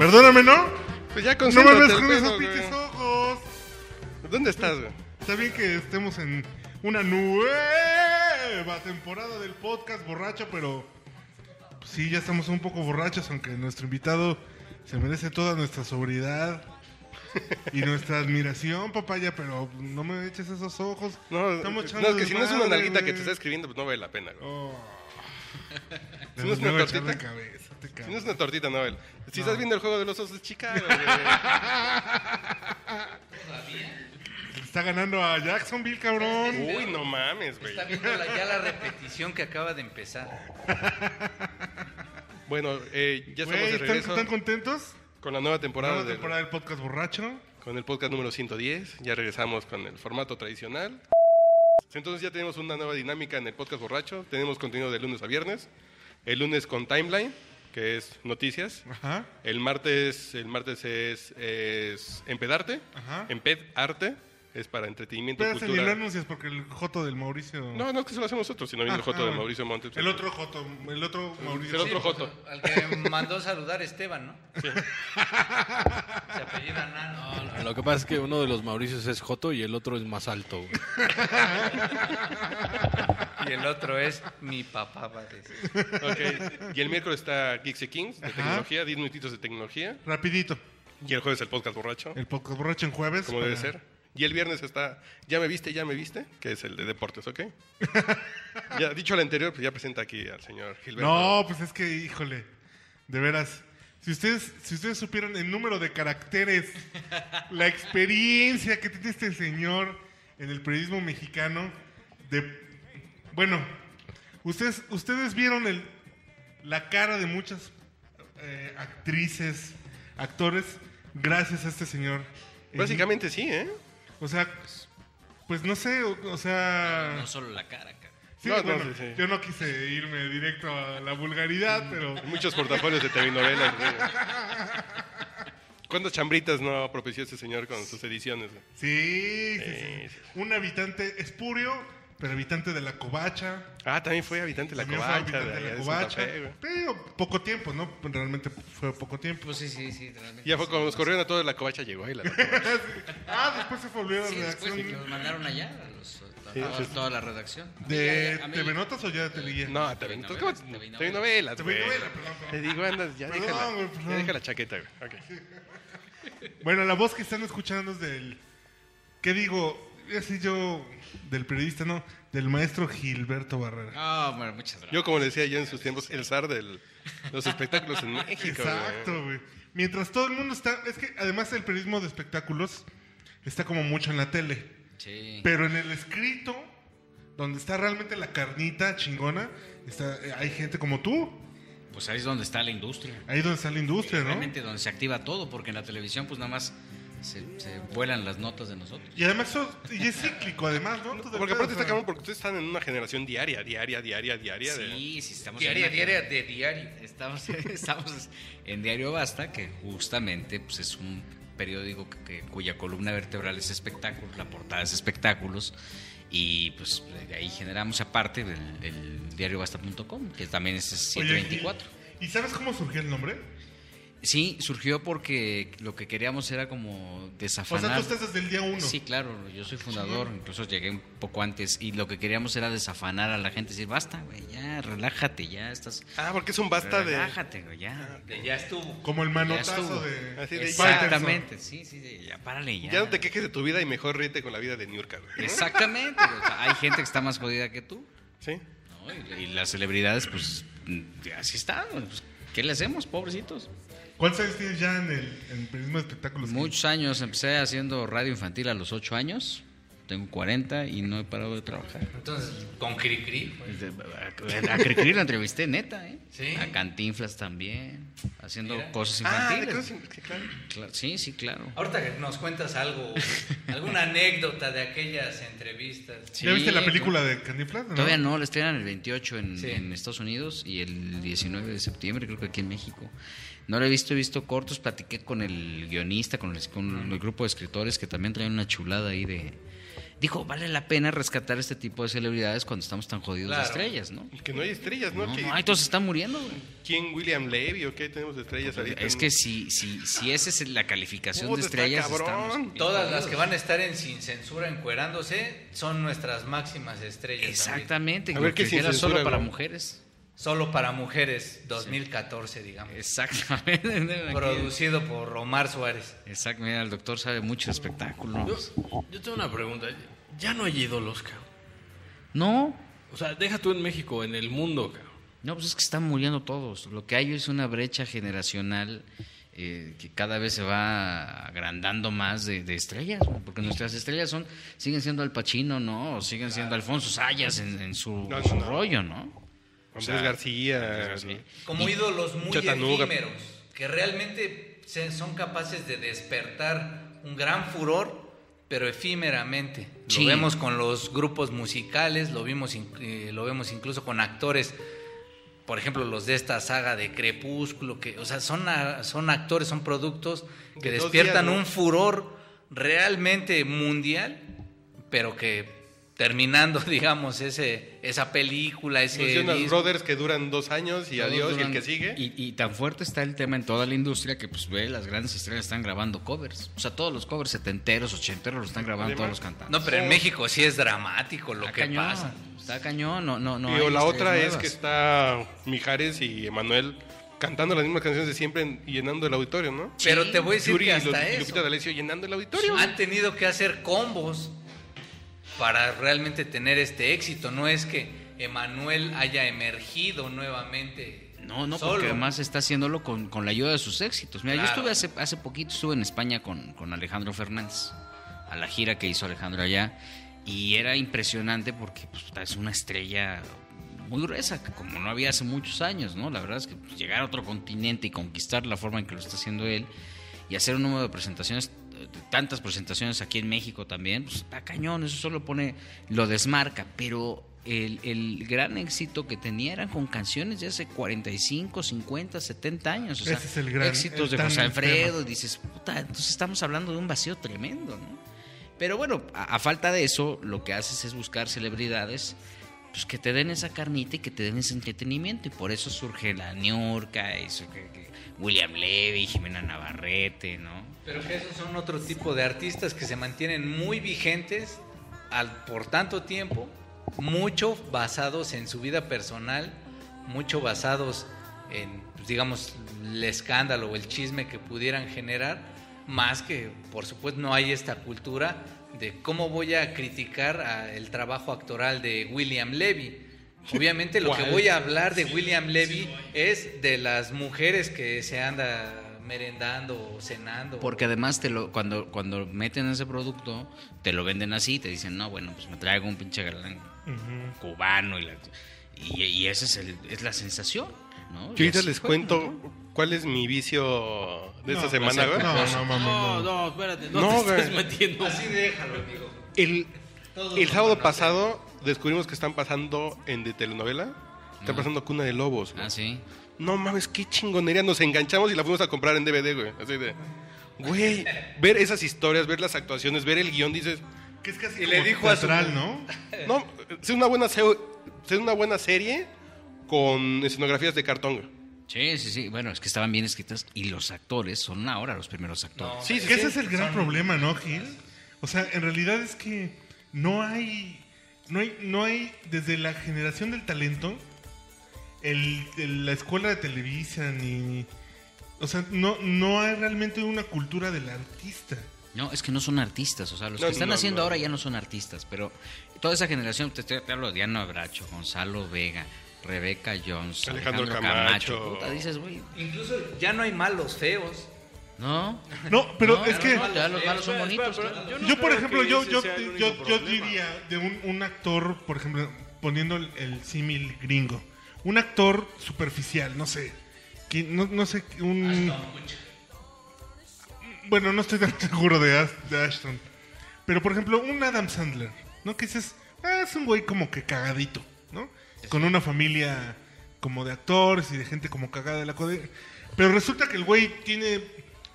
Perdóname, ¿no? Pues ya No concéntrate, mames con esos pinches ojos. ¿Dónde estás, güey? Está bien que estemos en una nueva temporada del podcast borracho, pero pues, sí, ya estamos un poco borrachos, aunque nuestro invitado se merece toda nuestra sobriedad y nuestra admiración, papaya, pero no me eches esos ojos. No, Estamos no, es que si no es una nalguita que te está escribiendo, pues no vale la pena, güey. Oh. Si no es una tortita. cabeza, Si no es una tortita, estás viendo el juego de los osos de Chicago. Está ganando a Jacksonville, cabrón. Uy, no mames, güey. Está viendo la- ya la repetición que acaba de empezar. Bueno, eh, ya estamos Güey, de ¿están, regreso están contentos? con la nueva temporada, Nueva del- temporada del podcast borracho. con el podcast número 110. Ya regresamos con el formato tradicional. Entonces ya tenemos una nueva dinámica en el podcast borracho. Tenemos contenido de lunes a viernes. El lunes con timeline, que es noticias. Ajá. El martes, el martes es, es empedarte. Ajá. Empedarte es para entretenimiento, Espérate, ni cultura. lo anuncias porque el Joto del Mauricio. No, no es que se lo hacemos nosotros, sino viene el Ah, Joto ah, de bueno. Mauricio Montes. El otro Joto, el otro Mauricio. el otro pues, Joto. Al que mandó saludar Esteban, ¿no? Se apellida Nano. Lo que pasa es que uno de los Mauricios es Joto y el otro es más alto. Y el otro es mi papá, va a decir. Ok. Y el miércoles está Geeks y Kings de Ajá. tecnología, 10 minutitos de tecnología. Rapidito. Y el jueves el podcast borracho, El podcast borracho en jueves. como debe ser. Y el viernes está Ya me viste, ya me viste, que es el de deportes, ¿ok? ya dicho el anterior, pues ya presenta aquí al señor Gilberto. No, pues es que, híjole, de veras. Si ustedes, si ustedes supieran el número de caracteres, la experiencia que tiene este señor en el periodismo mexicano, de bueno, ustedes, ustedes vieron el, la cara de muchas eh, actrices, actores, gracias a este señor. Básicamente sí, ¿eh? O sea, pues no sé, o, o sea. No solo la cara, cara. Sí, No, no, bueno, sí, sí. yo no quise irme directo a la vulgaridad, pero Hay Muchos portafolios de telenovelas. ¿Cuántas chambritas no propició este señor con sus ediciones? sí, Sí, sí. Un habitante espurio, pero habitante de la covacha. Ah, también fue habitante de la fue covacha. habitante de de allá la de covacha. Santa Fe, güey. Pero poco tiempo, ¿no? Realmente fue poco tiempo. Pues sí, sí, sí. realmente Ya fue sí. cuando nos corrieron a todos la covacha, llegó ahí la la covacha. ah, después se volvió a Sí, la después redacción nos mandaron allá a, los- a Sí, toda, sí. toda la redacción. de A TV Notas o ya de Televilla. No, Telenovelas, ¿cómo? telenovelas. Te novelas, TV güey. novela, perdón, Te digo, andas, ya Perdón, deja güey, la, perdón. ya deja la chaqueta, güey. Ok. Bueno, la voz que están escuchando es del. ¿Qué digo? Así yo. Del periodista, no. Del maestro Gilberto Barrera. Ah, bueno, muchas gracias. Yo, como le decía yo en sus tiempos, el zar de los espectáculos en México. Exacto, güey. Mientras todo el mundo está. Es que además el periodismo de espectáculos está como mucho en la tele. Sí. Pero en el escrito, donde está realmente la carnita chingona, está, hay gente como tú. Pues ahí es donde está la industria. Ahí donde está la industria, ¿no? Realmente donde se activa todo, porque en la televisión pues nada más se, se vuelan las notas de nosotros. Y además, eso- y es cíclico, además, ¿no? Porque aparte está cabrón, porque ustedes están en una generación diaria, diaria, diaria, diaria. de- Sí, sí, estamos Diaria, en diaria de diario. Estamos, estamos en Diario Basta, que justamente pues, es un periódico que, que- cuya columna vertebral es espectáculos, la portada es espectáculos, y pues de ahí generamos aparte el, el diariobasta.com, que también es Oye, 724. ¿y, ¿Y sabes cómo surgió el nombre? Sí, surgió porque lo que queríamos era como O desafanar. sea, tú estás desde el día uno. Sí, claro, yo soy fundador, incluso llegué un poco antes y lo que queríamos era desafanar a la gente, decir, basta, güey, ya, relájate, ya estás... Ah, porque es un basta de. Relájate, güey, ya. De ya estuvo. Como el manotazo de. Así de ya. Exactamente, sí, sí, sí, ya párale, ya. Ya no te quejes de tu vida y mejor ríete con la vida de Niurka, güey. Exactamente, güey, o sea, hay gente que está más jodida que tú, Sí. ¿no? Y, y las celebridades, pues, así están, güey, pues, ¿qué le hacemos, pobrecitos? ¿Cuántos años tienes ya en el, en el periodismo de? Muchos años, empecé haciendo radio infantil a los 8 años, tengo 40 y no he parado de trabajar. Entonces, con Cricri. pues, A Cricri la entrevisté, neta, ¿eh? Sí. A Cantinflas también, haciendo Mira. cosas Ah, de infantiles. cosas in- sí, claro. Claro, sí, sí, claro. Ahorita que nos cuentas algo, alguna anécdota de aquellas entrevistas. Sí, ¿Ya viste la película de Cantinflas? no? Todavía no, la estrenan el 28 en, Sí. en Estados Unidos y el 19 de septiembre, creo que aquí en México. No la he visto, he visto cortos, platiqué con el guionista, con el, con el grupo de escritores que también traen una chulada ahí de, dijo, vale la pena rescatar este tipo de celebridades cuando estamos tan jodidos Claro. de estrellas, ¿no? Que no hay estrellas, ¿no? No, Que- no, ay, todos están muriendo, güey. ¿Quién? ¿William Levy o qué? Tenemos estrellas ahorita. Es que si, si, si esa es la calificación de está estrellas, cabrón. estamos... Todas las que van a estar en Sin Censura encuerándose son nuestras máximas estrellas. Exactamente, A ver, lo ¿qué que sin era censura, solo para mujeres. Solo para mujeres, 2014, digamos. Exactamente. Producido por Omar Suárez. Exacto, mira, el doctor sabe mucho de espectáculos. Yo, yo tengo una pregunta. Ya no hay ídolos, cabrón. No, O sea, deja tú en México, en el mundo, cabrón. no, pues es que están muriendo todos. Lo que hay es una brecha generacional eh, que cada vez se va agrandando más de, de estrellas, ¿no? porque nuestras estrellas son siguen siendo Al Pacino, ¿no? O siguen siendo Alfonso Sayas en, en su, No, en no, su no. rollo, ¿no? Andrés O sea, García. Andrés García. Como ídolos muy efímeros, que realmente son capaces de despertar un gran furor, pero efímeramente. Sí. Lo vemos con los grupos musicales, lo, vimos eh, lo vemos incluso con actores, por ejemplo, los de esta saga de Crepúsculo, que, o sea, son, a- son actores, son productos que De despiertan días, ¿no? un furor realmente mundial, pero que terminando, digamos, ese, esa película, ese... Los Brothers que duran dos años y Todos adiós y el que sigue. Y, y tan fuerte está el tema en toda la industria que pues ve las grandes estrellas están grabando covers. O sea, todos los covers setenteros, ochenteros los están grabando Además- todos los cantantes. No, pero en México sí es dramático lo está que cañón, pasa. Está cañón, no, no, no. y hay la otra es que está Mijares y Emanuel cantando las mismas canciones de siempre llenando el auditorio, ¿no? Pero te voy a decir Yuri que hasta y eso Lupita D'Alessio llenando el auditorio. han tenido que hacer combos para realmente tener este éxito. No es que Emanuel haya emergido nuevamente. No, no, solo. porque además está haciéndolo con, con la ayuda de sus éxitos. Mira, yo estuve hace, hace poquito, estuve en España con, con Alejandro Fernández, a la gira que hizo Alejandro allá, y era impresionante porque pues, es una estrella muy gruesa, como no había hace muchos años, ¿no? La verdad es que pues, llegar a otro continente y conquistar la forma en que lo está haciendo él, y hacer un número de presentaciones, tantas presentaciones aquí en México también, pues está cañón, eso solo pone, lo desmarca, pero el, el gran éxito que tenía eran con canciones de hace 45, 50, 70 años. O sea, Ese es el gran- éxitos el de José Alfredo. Dices, puta, entonces estamos hablando de un vacío tremendo, ¿no? Pero bueno, a, a falta de eso, lo que haces es buscar celebridades pues que te den esa carnita y que te den ese entretenimiento. Y por eso surge la Niurka, y surge que William Levy, Jimena Navarrete, ¿no? Pero que esos son otro tipo de artistas que se mantienen muy vigentes al, por tanto tiempo, mucho basados en su vida personal, mucho basados en, pues, digamos, el escándalo o el chisme que pudieran generar, más que, por supuesto, no hay esta cultura de cómo voy a criticar el trabajo actoral de William Levy. Obviamente lo que ¿Cuál? voy a hablar de William Levy es de las mujeres que se anda merendando o cenando. Porque además te lo, cuando, cuando meten ese producto, te lo venden así, te dicen, no, bueno, pues me traigo un pinche galán cubano y, la- y, y esa es, el- es la sensación, ¿no? Yo ahorita les fue, cuento ¿no? cuál es mi vicio de esta No, semana, güey. No, no, mamá, No, no. no, espérate. No, No, te estés metiendo. Así déjalo, amigo. El, el sábado pasado descubrimos que están pasando en de telenovela. Está pasando Cuna de Lobos. güey. Ah, sí. No mames, qué chingonería. Nos enganchamos y la fuimos a comprar en DVD, güey. Así de. Güey, ver esas historias, ver las actuaciones, ver el guion, dices. Que es casi Y le dijo a su- teatral, ¿no? No, es una buena, se- es una buena serie con escenografías de cartón. güey. Sí, sí, sí. Bueno, es que estaban bien escritas y los actores son ahora los primeros actores. No, Sí, sí, Que sí. ese es el gran problema, ¿no, Gil? O sea, en realidad es que no hay, no hay, no hay desde la generación del talento, el, el- la escuela de Televisa, ni, o sea, no, no hay realmente una cultura del artista. No, es que no son artistas. O sea, los No, que están no, haciendo no. ahora ya no son artistas. Pero toda esa generación, te, te- te hablo de Diana Bracho, Gonzalo Vega, Rebeca Jones, Alejandro Alejandro, Camacho. Camacho. Puta, dices, güey, Incluso ya no hay malos feos. ¿No? No, pero No, es no, que no, ya los malos son Espera, bonitos. espera, claro. pero no yo, por ejemplo, yo, yo, yo, diría de un, un actor, por ejemplo, poniendo el, el símil gringo, un actor superficial, no sé, que, no, no sé, un... Bueno, no estoy tan seguro de, de Ashton. Pero, por ejemplo, un Adam Sandler, ¿no? Que dices, ah, es un güey como que cagadito, ¿no? Con una familia como de actores y de gente como cagada de la code. Pero resulta que el güey tiene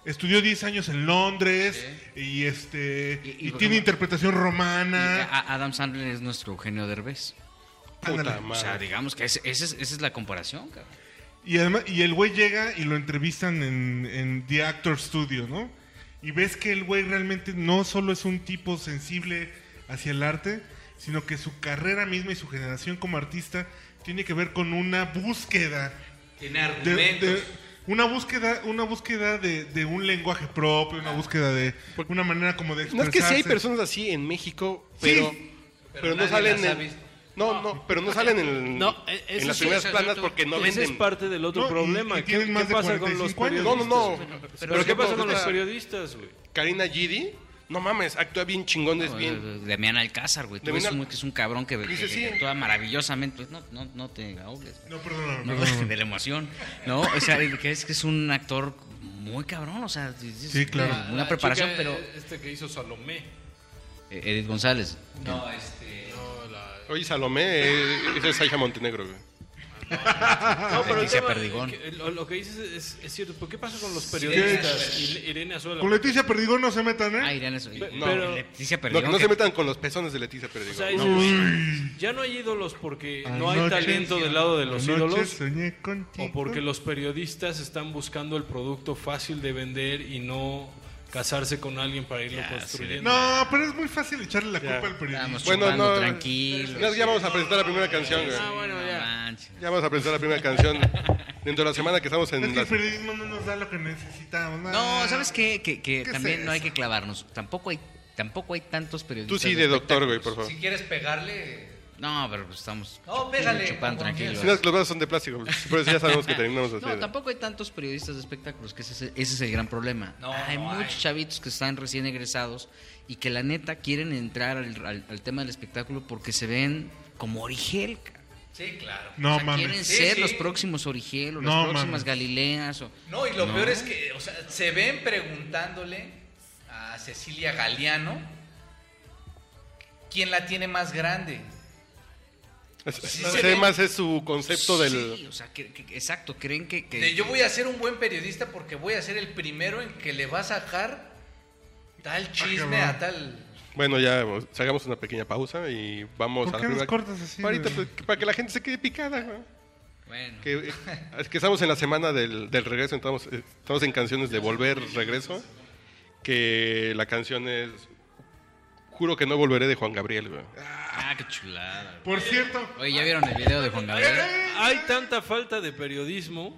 estudió 10 años en Londres y este Y- y, y tiene interpretación romana. a- Adam Sandler es nuestro Eugenio Derbez. Puta. O sea, digamos que ese- ese es- esa es la comparación, cabrón. Y además, y el güey llega y lo entrevistan en, en The Actor Studio, ¿no? Y ves que el güey realmente no solo es un tipo sensible hacia el arte, sino que su carrera misma y su generación como artista tiene que ver con una búsqueda Tiene de, argumentos. de- una búsqueda, una búsqueda de, de un lenguaje propio, una búsqueda de una manera como de No expresarse. es que sí hay personas así en México, pero, Sí. pero, Pero no nadie salen las ha en, visto. no, no, pero no salen en, No, e- en ese las sí, primeras ese- planas porque no Ese es venden. parte del otro No, y- problema. y ¿Qué, tienen más qué de pasa con los 45 años. periodistas? No, no, no. Pero, Pero ¿qué pasa con los periodistas, güey? Karina Gidi, no mames, actúa bien chingón, es No, bien. Damián Alcázar, güey. Tú ves Al- un- que es un cabrón que, Dice, que- sí. que actúa maravillosamente. Pues no, no, no te ahogues. No, perdóname, No, perdóname. de la emoción. No, o sea, que es que es un actor muy cabrón, o sea, es- es- Sí, claro. Una La preparación, chica, pero Este que hizo Salomé. eh, Edith González. No, este. No, la... Oye, Salomé, eh, esa es Aisha Montenegro, güey. No, pero Leticia tema- Perdigón. que- lo, lo que dices es, es cierto. ¿Por qué pasa con los periodistas? Irene Azuela. Con Leticia Perdigón no se metan, ¿eh? Ah, Irene, eso- No. pero Leticia Perdigón, no que- se metan con los pezones de Leticia O Perdigón. sea, No, es- ya no hay ídolos porque no hay talento del lado de los ídolos soñé contigo. o porque los periodistas están buscando el producto fácil de vender y no casarse con alguien para irlo Ya, construyendo. No, pero es muy fácil echarle la Ya. culpa al periodista. Estamos Bueno, chupando no. tranquilos. Ya, ya vamos a presentar la primera canción, güey. Ah, bueno, No ya. manches. Ya vamos a presentar la primera canción dentro de la semana que estamos Es en que el periodismo no nos da lo que necesitamos. No, ¿sabes qué? Que, que ¿Qué es también no hay eso? que clavarnos. Tampoco hay, tampoco hay tantos periodistas. Tú sí, de doctor, güey, por favor. Si quieres pegarle. No, pero pues estamos No, pégale, chupando tranquilos. Si no, los brazos son de plástico, güey. por eso ya sabemos que terminamos así. No, tampoco hay tantos periodistas de espectáculos, que ese, es- ese es el gran problema. No, hay no muchos hay. chavitos que están recién egresados y que la neta quieren entrar al, al- al tema del espectáculo porque se ven como Origel. Sí, claro. No o sea, quieren. Sí, ser sí. los próximos Origel o las No próximas mames. Galileas. O... No, y lo No. peor es que, o sea, se ven preguntándole a Cecilia Galeano quién la tiene más grande. Sí. Además es su concepto del... Sí, o sea, que- que- exacto, creen que... que- De, yo voy a ser un buen periodista porque voy a ser el primero en que le va a sacar tal chisme cabrón. a tal. Bueno, ya hagamos una pequeña pausa y vamos ¿Por a qué la primera... cortas así, güey? pues, para que la gente se quede picada, güey. Bueno, Que, eh, es que estamos en la semana del, del regreso, estamos, eh, estamos en canciones de volver, regreso, que la canción es Juro que no volveré de Juan Gabriel, güey. Ah, qué chulada. Por cierto, Oye, ¿ya vieron el video de Juan Gabriel? Hay tanta falta de periodismo.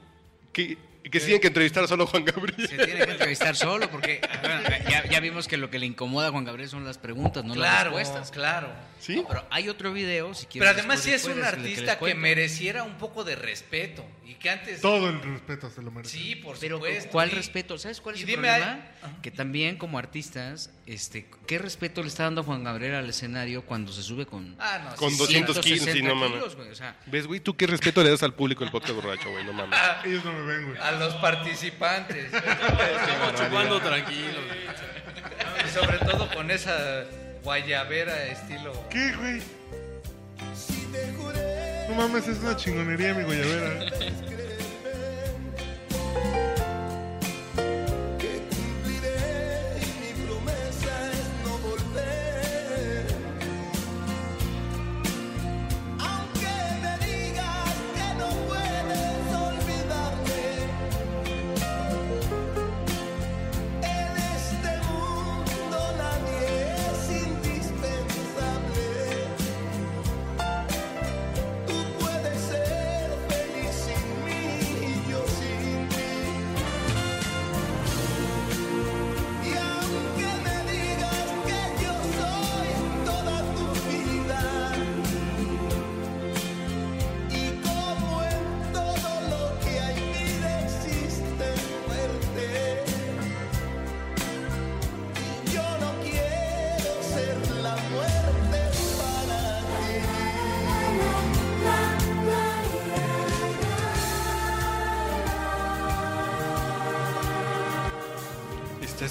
Que, que sí tienen que entrevistar solo a Juan Gabriel. Se tiene que entrevistar solo porque bueno, ya, ya vimos que lo que le incomoda a Juan Gabriel son las preguntas, no claro, las respuestas. claro. ¿Sí? No, pero hay otro video, si Pero quieres. además sí es un artista que mereciera un poco de respeto y que antes todo el respeto se lo merece. sí, por Pero supuesto. ¿cuál respeto? ¿Sabes cuál es Y el problema? Que también como artistas, este, ¿qué respeto le está dando Juan Gabriel al escenario cuando se sube con Ah, no, Con sí, 200 kilos, 160 sí, no mames. O sea, ¿Ves, güey? ¿Tú qué respeto le das al público del podcast borracho, güey? No mames. Ellos no me ven, güey. Los participantes. Estamos chupando tranquilos. y sobre todo con esa guayabera estilo ¿Qué, güey? No mames, es una chingonería, mi guayabera.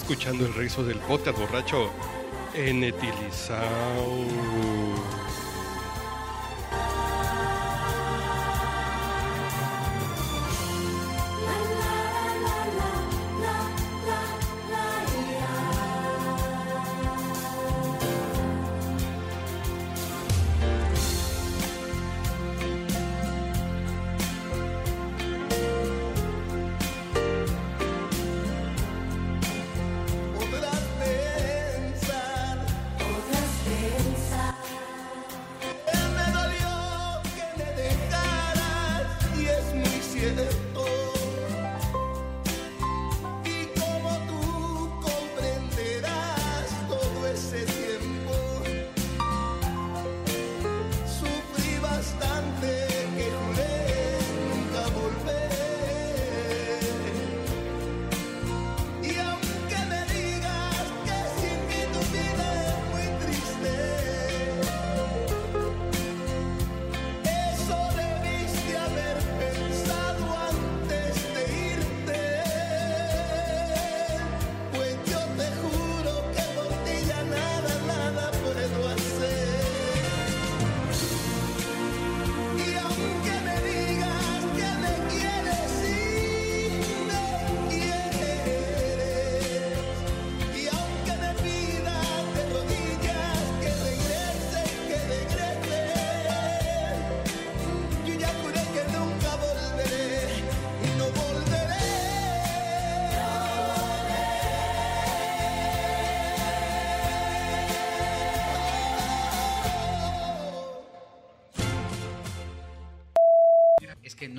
Escuchando el rezo del podcast borracho en.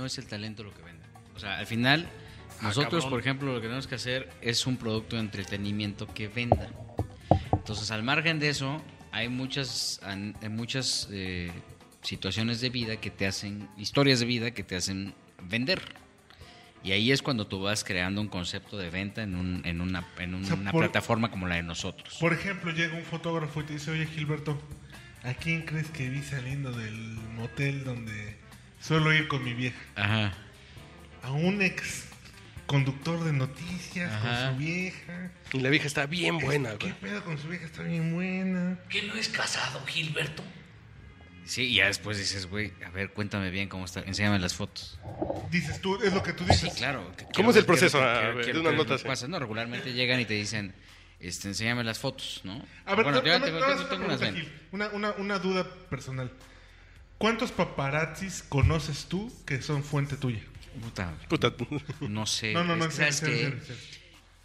Es el talento lo que vende. O sea, al final, nosotros, cabrón. por ejemplo, lo que tenemos que hacer es un producto de entretenimiento que venda. Entonces, al margen de eso, hay muchas, hay muchas eh, situaciones de vida que te hacen, historias de vida que te hacen vender. Y ahí es cuando tú vas creando un concepto de venta en, un- en una, en sea, una por- plataforma como la de nosotros. Por ejemplo, llega un fotógrafo y te dice, oye Gilberto, ¿a quién crees que vi saliendo del motel donde suelo ir con mi vieja? Ajá. A un ex conductor de noticias Ajá. con su vieja. Y la vieja está bien buena, ¿Qué güey. pedo con su vieja? Está bien buena. ¿Que no es casado, Gilberto? Sí, y ya después dices, güey, a ver, cuéntame bien cómo está, enséñame las fotos. Dices tú, es lo que tú dices. Sí, claro. que ¿Cómo es el proceso? quiero- ver, quiero de una ver nota qué así. pasa. No, regularmente llegan y te dicen, este, enséñame las fotos, ¿no? A ver, bueno, no- yo no- tengo, no, tengo- una tengo unas. Una, una, una duda personal. ¿Cuántos paparazzis conoces tú que son fuente tuya? Puta, Puta. no sé. No, no, no, es que, serio.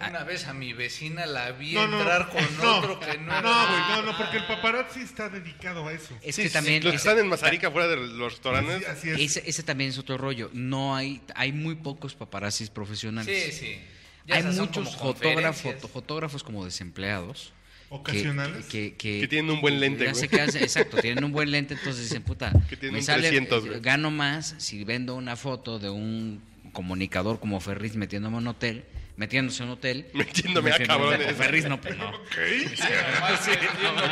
Una vez a mi vecina la vi No, no, entrar con no. otro que no era. No, güey, no, no, porque el paparazzi está dedicado a eso. Es Sí, que sí, también... Los que ese- están en Mazarica, fuera de los restaurantes. Así, así es. ese, ese también es otro rollo. No hay, hay muy pocos paparazzis profesionales. Sí, sí. Ya Hay esas son muchos como fotógrafos, fotógrafos como desempleados. Que- Ocasionales. Que, que, Que tienen un buen lente, ya sé güey. que hace- exacto, tienen un buen lente, entonces dicen, puta, Que tienen me un sale, 300, eh, gano más si vendo una foto de un comunicador como Ferris metiéndome en un hotel, metiéndose en un hotel. Metiéndome a metiéndome- cabrones. Ferris no, pues no. Además, entiendo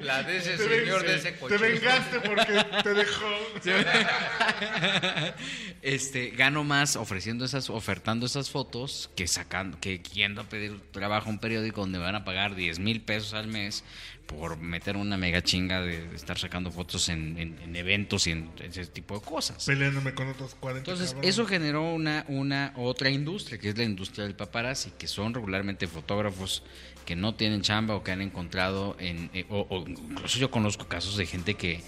La de ese Te, ven- señor de ese te coche. vengaste porque te dejó. este, gano más ofreciendo esas, ofertando esas fotos que sacando, que yendo a pedir trabajo a un periódico donde me van a pagar 10 mil pesos al mes por meter una mega chinga de estar sacando fotos en, en- en eventos y en ese tipo de cosas. Peleándome con otros 40 Entonces, cabrones. eso generó una, una otra industria, que es la industria del paparazzi, que son regularmente fotógrafos que no tienen chamba o que han encontrado en... eh, o, o incluso yo conozco casos de gente que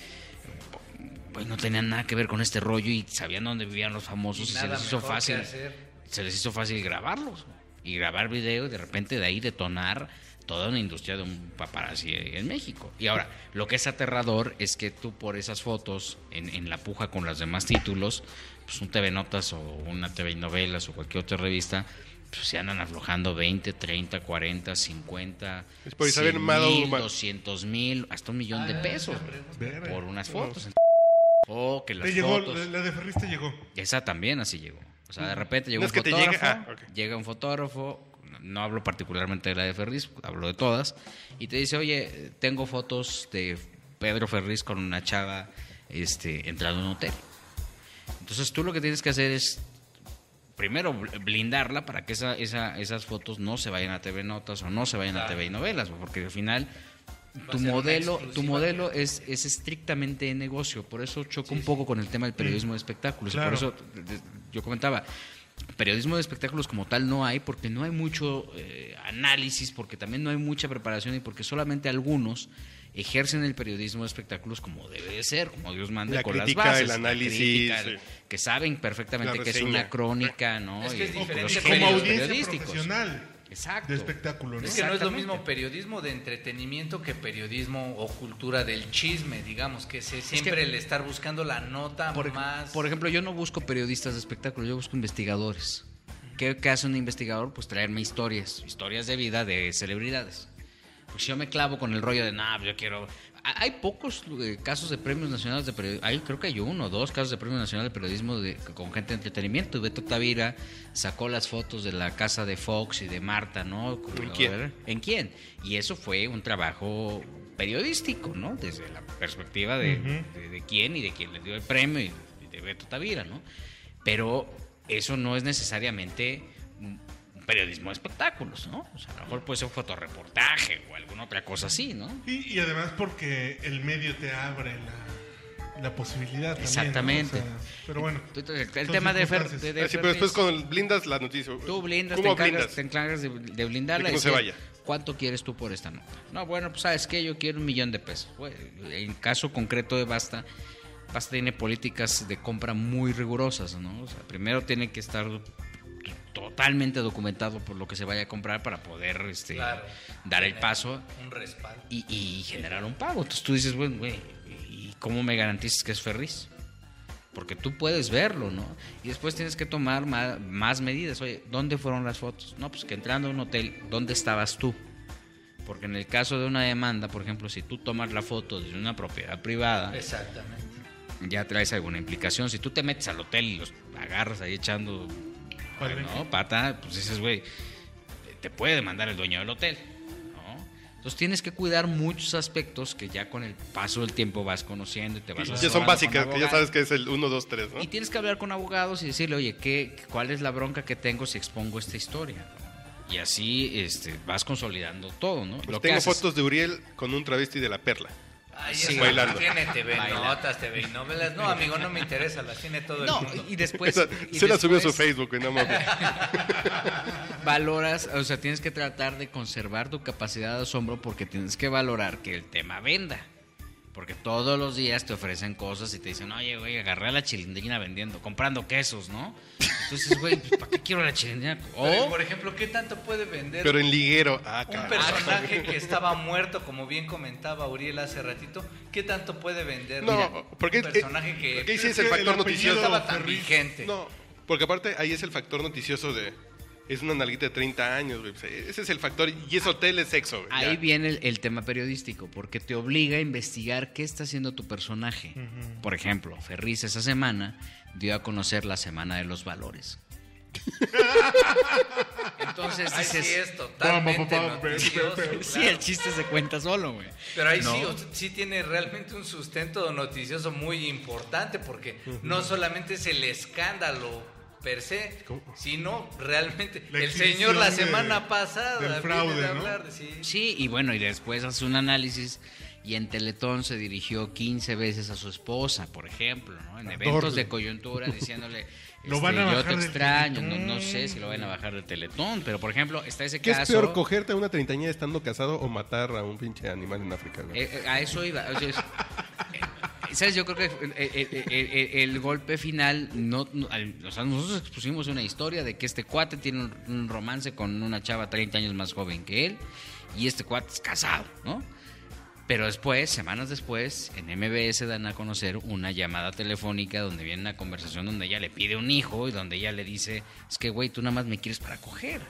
pues, no tenían nada que ver con este rollo y sabían dónde vivían los famosos y, Y se les hizo fácil se les hizo fácil grabarlos y grabar video y de repente de ahí detonar toda una industria de un paparazzi en México. Y ahora, lo que es aterrador es que tú por esas fotos, en, en la puja con los demás títulos, pues un TV Notas o una TV Novelas o cualquier otra revista, pues se andan aflojando 20, 30, 40, 50, Es por Isabel 100 Mado- mil, Ma- 200 mil, hasta un millón de pesos Verga. por unas fotos. O que las Te llegó, fotos... la, de Ferris te llegó. Esa también así llegó. O sea, de repente llegó No un fotógrafo, ah, llega un fotógrafo, no hablo particularmente de la de Ferris, hablo de todas, y te dice, oye, tengo fotos de Pedro Ferris con una chava este, entrando en un hotel. Entonces tú lo que tienes que hacer es, primero, bl- blindarla para que esa, esa- esas fotos no se vayan a TV Notas o no se vayan a TV Novelas, porque al final tu modelo, tu modelo es, es estrictamente de negocio, por eso choca un poco con el tema del periodismo de espectáculos. Claro. Por eso yo comentaba, periodismo de espectáculos como tal no hay, porque no hay mucho eh, análisis, porque también no hay mucha preparación y porque solamente algunos ejercen el periodismo de espectáculos como debe de ser, como Dios manda, La con crítica, las bases, el la análisis, crítica, sí. el- que saben perfectamente que es una crónica, ¿no? Es que es diferente los Como audiencia periodísticos. profesional Exacto. de espectáculo, ¿no? Es que no es lo mismo periodismo de entretenimiento que periodismo o cultura del chisme, digamos, que es siempre el estar buscando la nota Por, más... por ejemplo, yo no busco periodistas de espectáculo, yo busco investigadores. ¿Qué, qué hace un investigador? Pues traerme historias, historias de vida de celebridades. Pues si yo me clavo con el rollo de, nah, yo quiero... Ha- Hay pocos eh, casos de premios nacionales de periodismo. Hay, creo que hay uno o dos casos de premios nacionales de periodismo de- con gente de entretenimiento. Beto Tavira sacó las fotos de la casa de Fox y de Marta, ¿no? ¿En quién? ¿En quién? Y eso fue un trabajo periodístico, ¿no? Desde la perspectiva de, de, de quién y de quién le dio el premio y, y de Beto Tavira, ¿no? Pero eso no es necesariamente periodismo de espectáculos, ¿no? O sea, a lo mejor puede ser un fotoreportaje o alguna otra cosa así, ¿no? Y, y además porque el medio te abre la, la posibilidad también, ¿no? Exactamente. O sea, pero bueno. El tema de, Fer, de, de Ah, sí, pero después con blindas la noticia. Tú blindas, te ¿Cómo encargas, blindas? te encargas de, de blindarla De que y no se vaya. ¿Cuánto quieres tú por esta nota? No, bueno, pues sabes que yo quiero un millón de pesos. Bueno, en caso concreto de Basta, Basta tiene políticas de compra muy rigurosas, ¿no? O sea, primero tiene que estar totalmente documentado por lo que se vaya a comprar para poder este, Claro. dar el paso Un respaldo. y, y generar un pago. Entonces tú dices, bueno, güey, ¿y cómo me garantizas que es Ferris? porque tú puedes verlo, ¿no? Y después tienes que tomar ma- más, medidas. Oye, ¿dónde fueron las fotos? No, pues que entrando a un hotel, ¿dónde estabas tú? Porque en el caso de una demanda, por ejemplo, si tú tomas la foto desde una propiedad privada, Exactamente. ya traes alguna implicación. Si tú te metes al hotel y los agarras ahí echando ¿no? pata, pues dices, güey, te puede demandar el dueño del hotel. ¿no? Entonces tienes que cuidar muchos aspectos que ya con el paso del tiempo vas conociendo y te vas Ya son básicas, que ya sabes que es el 1, 2, 3, ¿no? Y tienes que hablar con abogados y decirle, oye, ¿qué, ¿cuál es la bronca que tengo si expongo esta historia? Y así este, vas consolidando todo, ¿no? Pues Lo que tengo haces- fotos de Uriel con un travesti de la perla. Ay, Sí. Bailando. Tiene TV Baila. notas, TV novelas. No, amigo, no me interesa, las tiene todo el No, mundo. y después... Esa- y se la subió a su después Facebook, güey, no mames. Valoras, o sea, tienes que tratar de conservar tu capacidad de asombro porque tienes que valorar que el tema venda. Porque todos los días te ofrecen cosas y te dicen, oye, güey, agarré a la chilindrina vendiendo, comprando quesos, ¿no? Entonces, güey, pues, ¿para qué quiero la chilindrina? Pero, O, por ejemplo, ¿qué tanto puede vender Pero en liguero. Ah, un personaje que estaba muerto, como bien comentaba Uriel hace ratito? ¿Qué tanto puede vender No, Mira, porque, un personaje eh, que porque ahí sí Es es el que factor noticioso. estaba tan Ferriz. vigente? No, porque aparte ahí es el factor noticioso de... Es una nalguita de 30 años, güey. Ese es el factor. Y es hotel, es sexo, güey. ahí ya. viene el, el tema periodístico, porque te obliga a investigar qué está haciendo tu personaje. Por ejemplo, Ferriz esa semana dio a conocer la Semana de los Valores. Entonces Ahí dices... sí es totalmente Sí, el chiste se cuenta solo, güey. Pero ahí No. sí, o sea, sí tiene realmente un sustento noticioso muy importante porque no solamente es el escándalo per se, sino realmente La el señor la exhibición de- semana pasada fraude, de ¿no? hablar sí. Sí, y bueno, y después hace un análisis y en Teletón se dirigió 15 veces a su esposa, por ejemplo, ¿no? En eventos de coyuntura diciéndole, Lo este, van a yo bajar te del extraño, no, no sé si lo van a bajar del Teletón, pero por ejemplo, está ese ¿Qué caso... es peor, cogerte a una treintañera estando casado o matar a un pinche animal en África? Eh, eh, a eso iba. o sea, es- eh, ¿Sabes? Yo creo que el golpe final, no, no- al- o sea, nosotros expusimos una historia de que este cuate tiene un, un romance con una chava 30 años más joven que él y este cuate es casado, ¿no? Pero después, semanas después, en MBS dan a conocer una llamada telefónica donde viene una conversación donde ella le pide un hijo y donde ella le dice, es que güey, tú nada más me quieres para coger.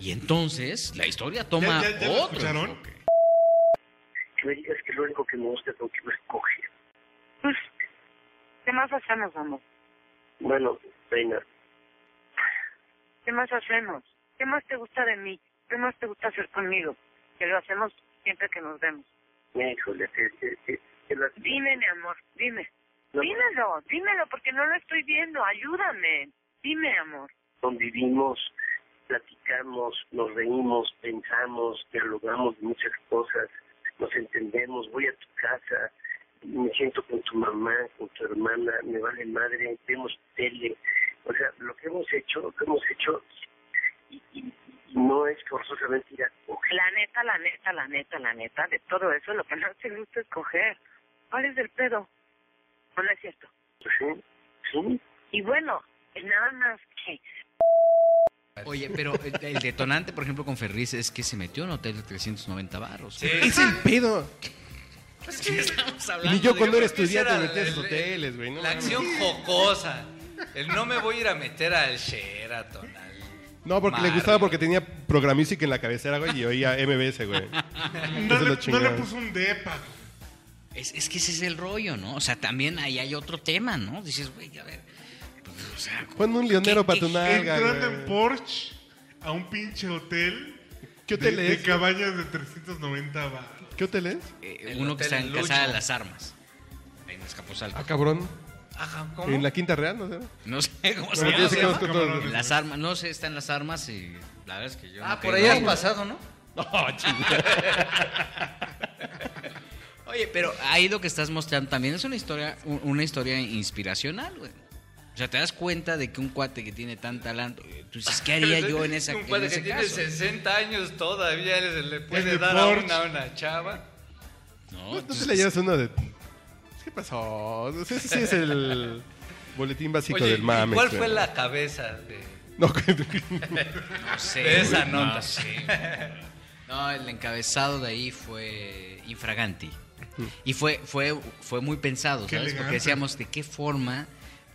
Y entonces la historia toma ¿Ya- ya- ya lo otro escucharon? que me digas que lo único que me gusta es coger. Pues, ¿qué más hacemos, amor? Bueno, reina, ¿Qué más hacemos? ¿Qué más te gusta de mí? ¿Qué más te gusta hacer conmigo? Que lo hacemos siempre que nos vemos. Híjole, Dime, mi amor, dime. No, Dímelo, dímelo, porque no lo estoy viendo. Ayúdame. Dime, amor. convivimos, platicamos, nos reímos, pensamos, dialogamos de muchas cosas, nos entendemos, voy a tu casa, me siento con tu mamá, con tu hermana, me vale madre, vemos tele, o sea, lo que hemos hecho, lo que hemos hecho, y- y no es forzosamente ir a coger. La neta, la neta, la neta, la neta, de todo eso lo que no te gusta es coger. ¿Cuál es el pedo? No, no es cierto. Sí, sí, Y bueno, nada más que Oye, pero el, el detonante, por ejemplo, con Ferriz es que se metió en un hotel de 390 barros. Sí. Es el pedo. Estamos hablando Ni yo cuando era estudiante me metía esos hoteles, güey. no la acción jocosa. El no me voy a ir a meter al Sheraton. No, porque le gustaba porque tenía Programmusic en la cabecera, güey, y oía MBS, güey. No, le, no puso un depa. Es, es que ese es el rollo, ¿no? O sea, también ahí hay otro tema, ¿no? Dices, güey, a ver. pues, o sea, Pon un leonero ¿Qué- para tu nalga, Entrando güey. en Porsche a un pinche hotel. ¿Qué hotel de, es? De cabañas de 390 baros. ¿Qué hotel es? eh, uno que está en Lucho. Casa de las Armas. En Escaposalco. Ah, cabrón. Ajá, ¿cómo? En la Quinta Real, no sé. No sé cómo se llama. se. En Las armas, no sé, está en las armas y la verdad es que yo. Ah, no por ahí has pasado, ¿no? Oye, pero ahí lo que estás mostrando también es una historia, un- una historia inspiracional, güey. O sea, te das cuenta de que un cuate que tiene tan talento, eh, tú dices, ¿qué haría yo en, esa, Un en padre ese que tiene caso? 60 años todavía se le puede dar a una, a una chava. No, ¿No, no entonces- se le llevas uno de... ¿Qué pasó? Ese sí es el boletín básico Oye, del mame. ¿cuál fue la cabeza de...? No, No sé. de esa no nota? sé. No, el encabezado de ahí fue Infraganti. Y fue, fue, fue muy pensado, ¿sabes? Porque decíamos de qué forma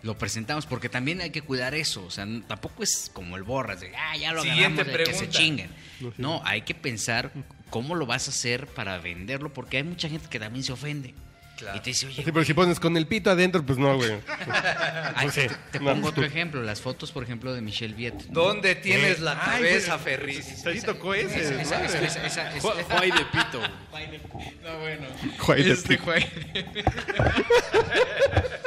lo presentamos, porque también hay que cuidar eso. O sea, tampoco es como el borras, de, ah, ya lo Siguiente agarramos, que se chinguen. No, hay que pensar cómo lo vas a hacer para venderlo, porque hay mucha gente que también se ofende. Claro. Y te dice, oye, Sí, pero si pones con el pito adentro, pues no, güey. Ay, sí. te, te No, pongo otro ejemplo, las fotos, por ejemplo, de Michelle Viet. ¿Dónde tienes la cabeza. Ferris? Ahí tocó ese. Esa- esa- madre. esa- esa- esa- Ju- Juay de pito. No, bueno. Juay de Este pito. Juay. Sí.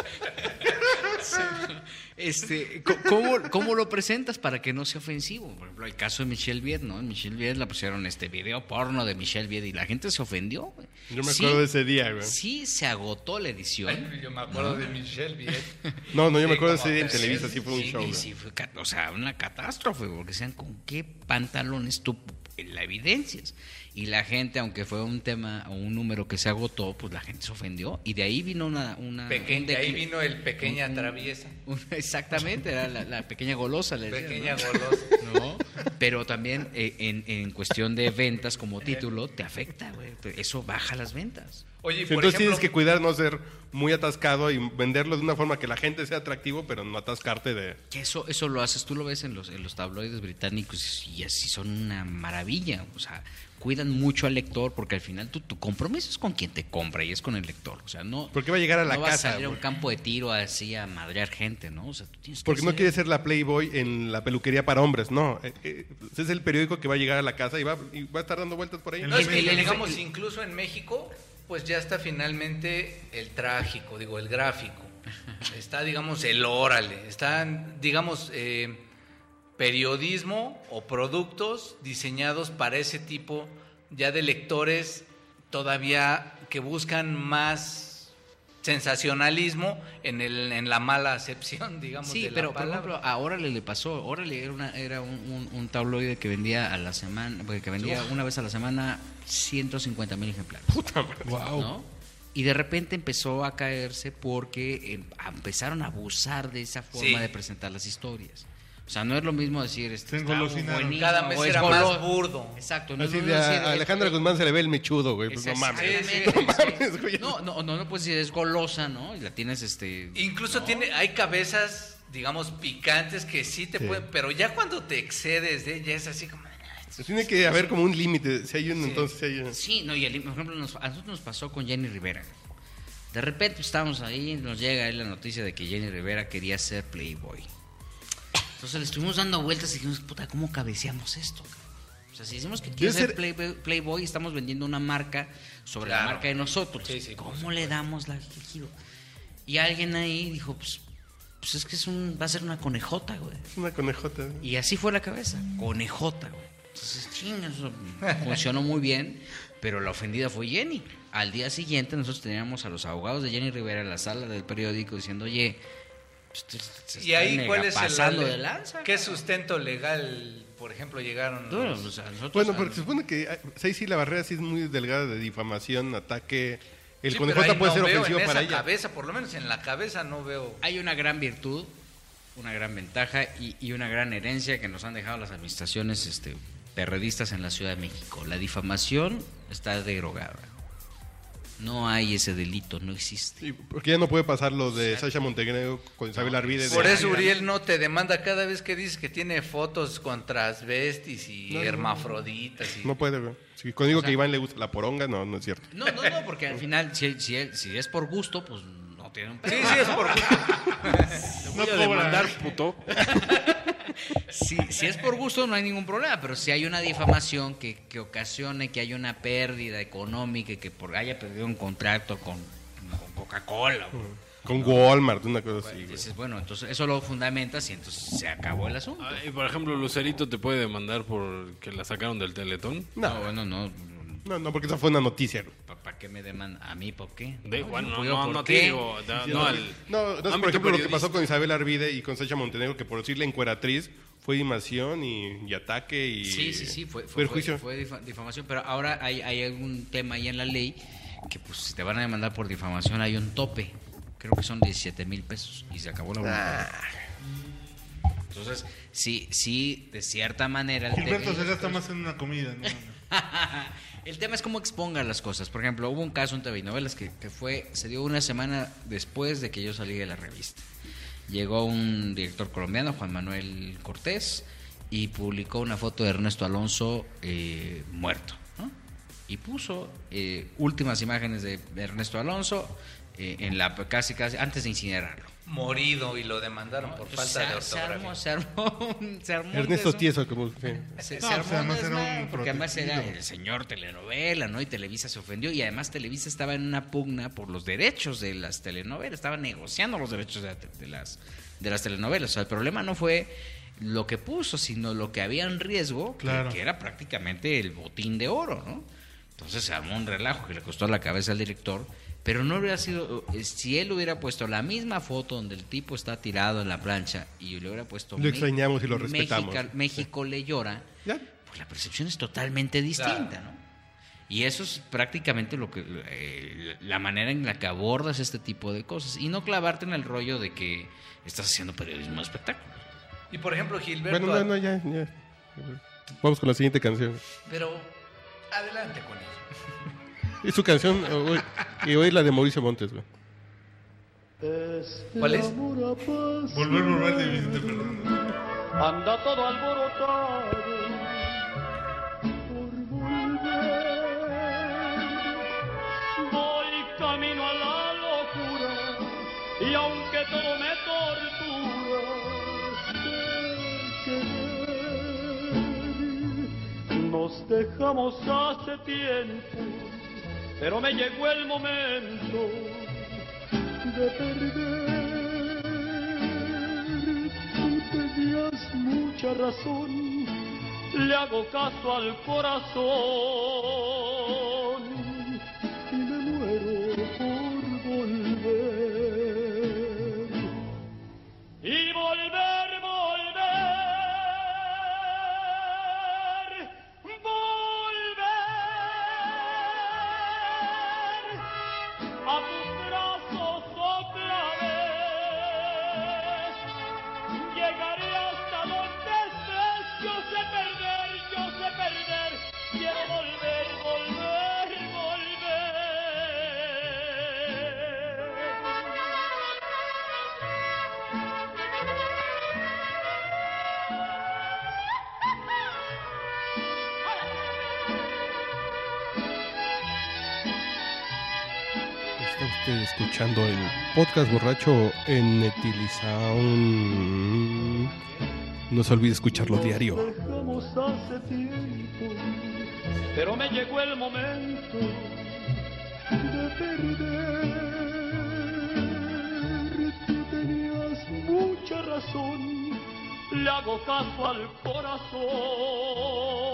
Este, ¿cómo, ¿Cómo lo presentas para que no sea ofensivo? Por ejemplo, el caso de Michelle Viet, ¿no? En Michelle Viet la pusieron este video porno de Michelle Viet y la gente se ofendió. güey. Yo me Sí, acuerdo de ese día, güey. Sí, se agotó la edición. Ay, Yo me acuerdo de Michelle Viet. No, no, yo me Sí, acuerdo de ese día en Televisa, sí, fue un Sí, show, sí fue o sea, una catástrofe, porque decían con qué pantalones tú la evidencias. Y la gente, aunque fue un tema o un número que se agotó, pues la gente se ofendió. Y de ahí vino una... una Peque- un de ahí vino el pequeña un- traviesa. un- exactamente, era la, la pequeña golosa. le Pequeña ¿no? golosa. ¿no? Pero también eh, en, en cuestión de ventas como título, te afecta, güey. Eso baja las ventas. Oye, por entonces ejemplo, tienes que cuidar no ser muy atascado y venderlo de una forma que la gente sea atractivo, pero no atascarte de... Que eso, eso lo haces, tú lo ves en los, en los tabloides británicos y así son una maravilla. O sea, cuidan mucho al lector porque al final tu, tu compromiso es con quien te compra y es con el lector. O sea, no. Porque va a llegar a la no vas casa, a salir a un campo de tiro así a madrear gente, ¿no? O sea, tú tienes que Porque no quieres ser la Playboy en la peluquería para hombres, no. Eh, eh, ese es el periódico que va a llegar a la casa y va, y va a estar dando vueltas por ahí. No, es que, el- digamos, incluso en México, pues ya está finalmente el trágico, digo, el gráfico. Está, digamos, el órale. Están, digamos, eh, periodismo o productos diseñados para ese tipo ya de lectores todavía que buscan más sensacionalismo en, el, en la mala acepción, digamos, Sí, de la pero por ejemplo, a Órale le pasó. Órale era, una, era un, un- un tabloide que vendía a la semana, porque que vendía una vez a la semana 150 mil ejemplares. Wow. ¿no? Y de repente empezó a caerse porque em- empezaron a abusar de esa forma Sí. de presentar las historias. O sea, no es lo mismo decir este, está buenísimo, Cada vez o es era más burdo. Exacto. No es lo de mismo decir, a es- Alejandra Guzmán se le ve el mechudo, güey. Pues no mames. Exactamente, No mames, güey. No, no, no, no puedes decir es golosa, ¿no? Y la tienes este. Incluso no. tiene, hay cabezas, digamos, picantes que sí te Sí. pueden, pero ya cuando te excedes de ella es así como... Tiene que haber como un límite. Si hay un, Sí. entonces si hay un- Sí, no, y el- por ejemplo, nos- a nosotros nos pasó con Jenny Rivera. De repente pues, estábamos ahí, nos llega ahí la noticia de que Jenny Rivera quería ser Playboy. Entonces le estuvimos dando vueltas y dijimos, puta, ¿cómo cabeceamos esto? O sea, si decimos que quiere ser Playboy, Playboy, estamos vendiendo una marca sobre la marca de nosotros. Sí, sí, ¿Cómo le damos la el giro? Y alguien ahí dijo, pues, pues es que es un, va a ser una conejota, güey. Es una conejota. Y así fue la cabeza, conejota, güey. Entonces, chinga, eso funcionó muy bien, pero la ofendida fue Jenny. Al día siguiente nosotros teníamos a los abogados de Jenny Rivera en la sala del periódico diciendo, oye, ¿Y ahí cuál es el de lanza? ¿Qué sustento legal, por ejemplo, llegaron? Duro, los- o sea, nosotros- Bueno, porque se supone que ah, sí, sí, la barrera sí es muy delgada de difamación, ataque. El Sí, ahí puede no ser veo ofensivo en para esa ella. cabeza, por lo menos en la cabeza no veo... Hay una gran virtud, una gran ventaja y, y una gran herencia que nos han dejado las administraciones este, perredistas en la Ciudad de México. La difamación está derogada. No hay ese delito, no existe. Sí, porque ya no puede pasar lo de Sasha Montenegro con Isabel Arvide. de- Por eso Uriel no te demanda cada vez que dices que tiene fotos con transvestis y No, no, no. hermafroditas. Y... No puede, güey. Si cuando digo O sea- que a Iván le gusta la poronga, no, no es cierto. No, no, no, porque al final, si, si, si es por gusto, pues no tiene un Sí, pedo. sí, es por No Voy a cobra. demandar, puto. Si, si es por gusto, no hay ningún problema, pero si hay una difamación que, que ocasione que haya una pérdida económica y que por, haya perdido un contrato con, con Coca-Cola, o- Con Walmart, una cosa así, güey. dices, bueno, entonces eso lo fundamentas y entonces se acabó el asunto. Ah, y por ejemplo, Lucerito te puede demandar por que la sacaron del Teletón. No, No, bueno, no. no, no, porque esa fue una noticia. ¿Para qué me demandan? ¿A mí por qué? De, yo, no, no, ¿por no qué? te digo, da- no, al No, no por ejemplo lo que pasó con Isabel Arvide y con Sasha Montenegro, que por decirle encueratriz fue dimación y, y ataque y Sí, sí, sí, fue, fue fue, difamación, pero ahora hay, hay algún tema ahí en la ley que pues si te van a demandar por difamación hay un tope, creo que son 17 mil pesos y se acabó la bronca. Entonces, sí, sí, de cierta manera... el Gilberto se gasta más en una comida. ¿no? el tema es cómo exponga las cosas. Por ejemplo, hubo un caso en TV que, fue, se dio una semana después de que yo salí de la revista. llegó un director colombiano, Juan Manuel Cortés, y publicó una foto de Ernesto Alonso eh, muerto. Y puso eh, últimas imágenes de Ernesto Alonso eh, en la casi casi antes de incinerarlo. Morido y lo demandaron por falta de Se- se armó, ortografía. se armó, un- se armó Ernesto Tieso, como... sí. se, No, se armó un además era un desmadre, porque además era el señor telenovela, ¿no? Y Televisa se ofendió y además Televisa estaba en una pugna por los derechos de las telenovelas, estaba negociando los derechos de, las de las telenovelas. O sea, el problema no fue lo que puso, sino lo que había en riesgo, que- que, era prácticamente el botín de oro, ¿no? Entonces se armó un relajo que le costó la cabeza al director, pero no hubiera sido, eh, si él hubiera puesto la misma foto donde el tipo está tirado en la plancha y le hubiera puesto Lo extrañamos y lo respetamos. México, México le llora, Ya. pues la percepción es totalmente distinta, ¿no? Y eso es prácticamente lo que eh, la manera en la que abordas este tipo de cosas y no clavarte en el rollo de que estás haciendo periodismo de espectáculo. Y por ejemplo, Gilberto. Bueno, no, no, ya, ya. Vamos con la siguiente canción. Pero adelante con ella. Y su canción, hoy- y hoy la de Mauricio Montes, güey. ¿Cuál es? Volver, volver de Vicente Fernández. Anda todo alborotado por volver. Voy camino a la locura y aunque todo me tortura. Nos dejamos hace tiempo, pero me llegó el momento de perder. Tú tenías mucha razón, le hago caso al corazón Escuchando el podcast borracho en Netilizaun. No se olvide escucharlo diario. pero me llegó el momento de perder. Tú tenías mucha razón, le hago caso al corazón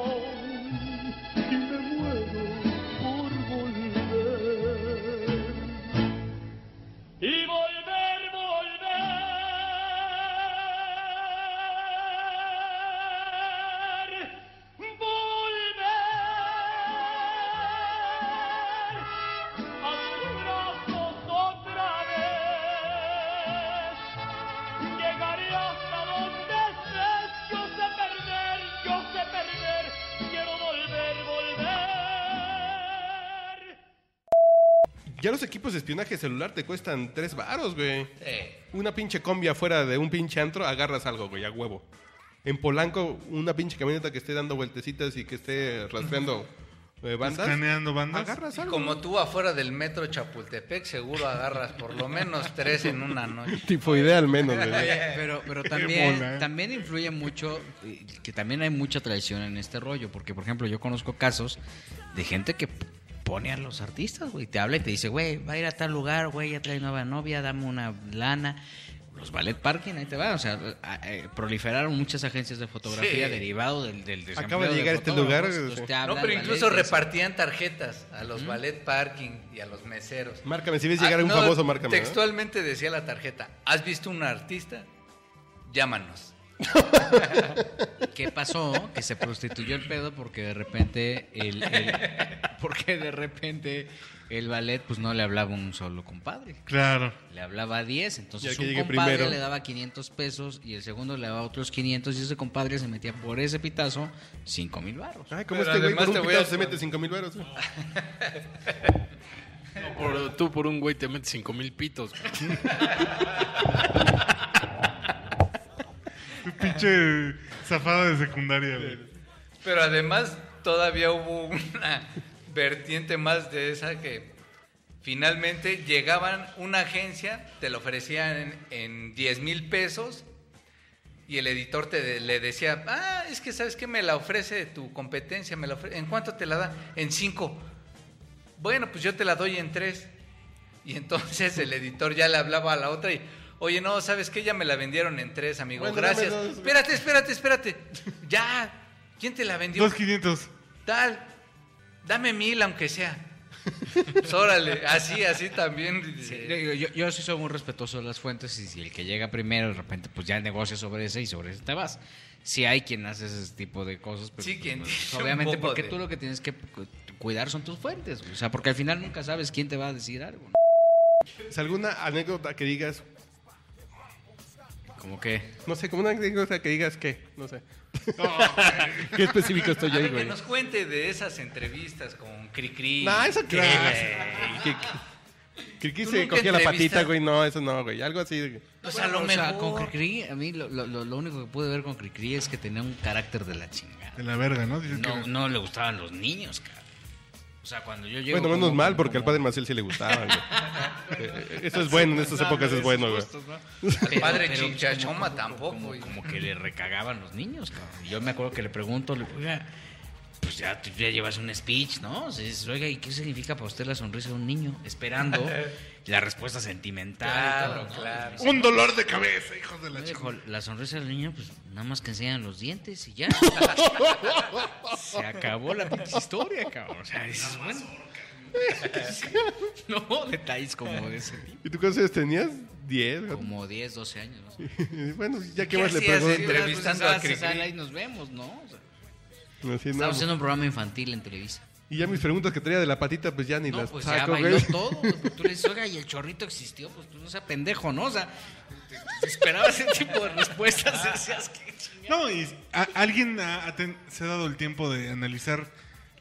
Equipos de espionaje celular te cuestan tres varos, güey. Sí. Una pinche combi afuera de un pinche antro, agarras algo, güey, a huevo. En Polanco, una pinche camioneta que esté dando vueltecitas y que esté rastreando eh, bandas. Escaneando bandas. Agarras algo. Como tú afuera del metro Chapultepec, seguro agarras por lo menos tres en una noche. Tipo idea al menos, güey. Pero, pero también, bola, ¿eh? también influye mucho, eh, que también hay mucha tradición en este rollo, porque por ejemplo yo conozco casos de gente que pone a los artistas, güey, te habla y te dice, güey, va a ir a tal lugar, güey, ya trae nueva novia, dame una lana. Los ballet parking, ahí te van, o sea, a- eh, proliferaron muchas agencias de fotografía Sí. derivado del, del desempleo Acaba de llegar a este lugar, Entonces, te sí. hablan, No, pero incluso repartían tarjetas a los ballet parking y a los meseros. Márcame, si ves llegar Ah, un no, famoso, márcame. ¿no? Textualmente decía la tarjeta, ¿has visto un artista? Llámanos. ¿Qué pasó? Que se prostituyó el pedo porque de repente el, el- porque de repente el ballet pues no le hablaba un solo compadre. Claro. Le hablaba a 10, entonces un compadre primero. le daba 500 pesos y el segundo le daba otros 500 y ese compadre se metía por ese pitazo 5 mil barros. Ay, como Pero este güey además por te un voy a- se mete cinco mil varos. güey. Por- tú por un güey te metes cinco mil pitos. Pinche zafada de secundaria. Pero además todavía hubo una vertiente más de esa que finalmente llegaban una agencia, te lo ofrecían en, en 10 mil pesos y el editor te le decía, ah, es que sabes que me la ofrece tu competencia, me la ofre- ¿en cuánto te la da? En 5. Bueno, pues yo te la doy en 3. Y entonces el editor ya le hablaba a la otra y, oye, no, ¿sabes qué? Ya me la vendieron en 3, amigo. Bueno, dame Gracias. dos. Espérate, espérate, espérate. Ya. ¿Quién te la vendió? Dos quinientos. Tal, dame mil aunque sea. Pues órale, así, así también. Sí, yo, yo sí soy muy respetuoso de las fuentes y si el que llega primero de repente pues ya negocia sobre ese y sobre ese te vas. Si hay quien hace ese tipo de cosas, pero Sí, quien pues, dice un obviamente porque de- tú lo que tienes que cu- cuidar son tus fuentes, o sea, porque al final nunca sabes quién te va a decir algo. ¿no? ¿Es alguna anécdota que digas, Como que no sé, como una anécdota que digas qué? No sé. ¿Qué específico estoy yo ahí, ver, que güey? nos cuente de esas entrevistas con Cricri. No, eso qué, güey. Que ¿Tú se cogía la patita, güey. No, eso no, güey. Algo así. de- Pues a lo o sea, mejor. con Cricri, a mí lo, lo- lo- lo único que pude ver con Cricri es que tenía un carácter de la chingada. De la verga, ¿no? No, que- no le gustaban los niños, cabrón. O sea, cuando yo llego Bueno, menos como- mal, porque al padre Maciel sí le gustaban, güey. Eh, Eso es bueno, en estas épocas es bueno, güey. Al padre Chinchachoma tampoco. Como, que le recagaban los niños, cabrón. Y Yo me acuerdo que le pregunto, le digo, oiga, pues ya, ya llevas un speech, ¿no? Dices, oiga, ¿y qué significa para usted la sonrisa de un niño? Esperando la respuesta sentimental. Claro, ¿no? claro. Un dolor de cabeza, hijos de la dijo, la sonrisa del niño, pues nada más que enseñan los dientes y ya. Se acabó la pinche historia, cabrón. O sea, dices, bueno. no, detalles como ese tipo. ¿Y tú cuántos años tenías? ¿Diez? güey? Como 10, 12 años. Bueno, ya que ¿Qué más le pregunto. Entrevistando a Pues, Cricri. sale y nos vemos, ¿no? O sea, Así, no, Estamos haciendo un programa infantil en Televisa. Y ya mis preguntas que traía de la patita, pues ya ni No, las pues ya saco, bailó güey. todo. pues, Tú le dices, oiga, y el chorrito existió, pues tú no seas pendejo, ¿no? O sea, te- te esperabas ese tipo de respuestas. Decías que No, y a- alguien ha- ha ten- se ha dado el tiempo de analizar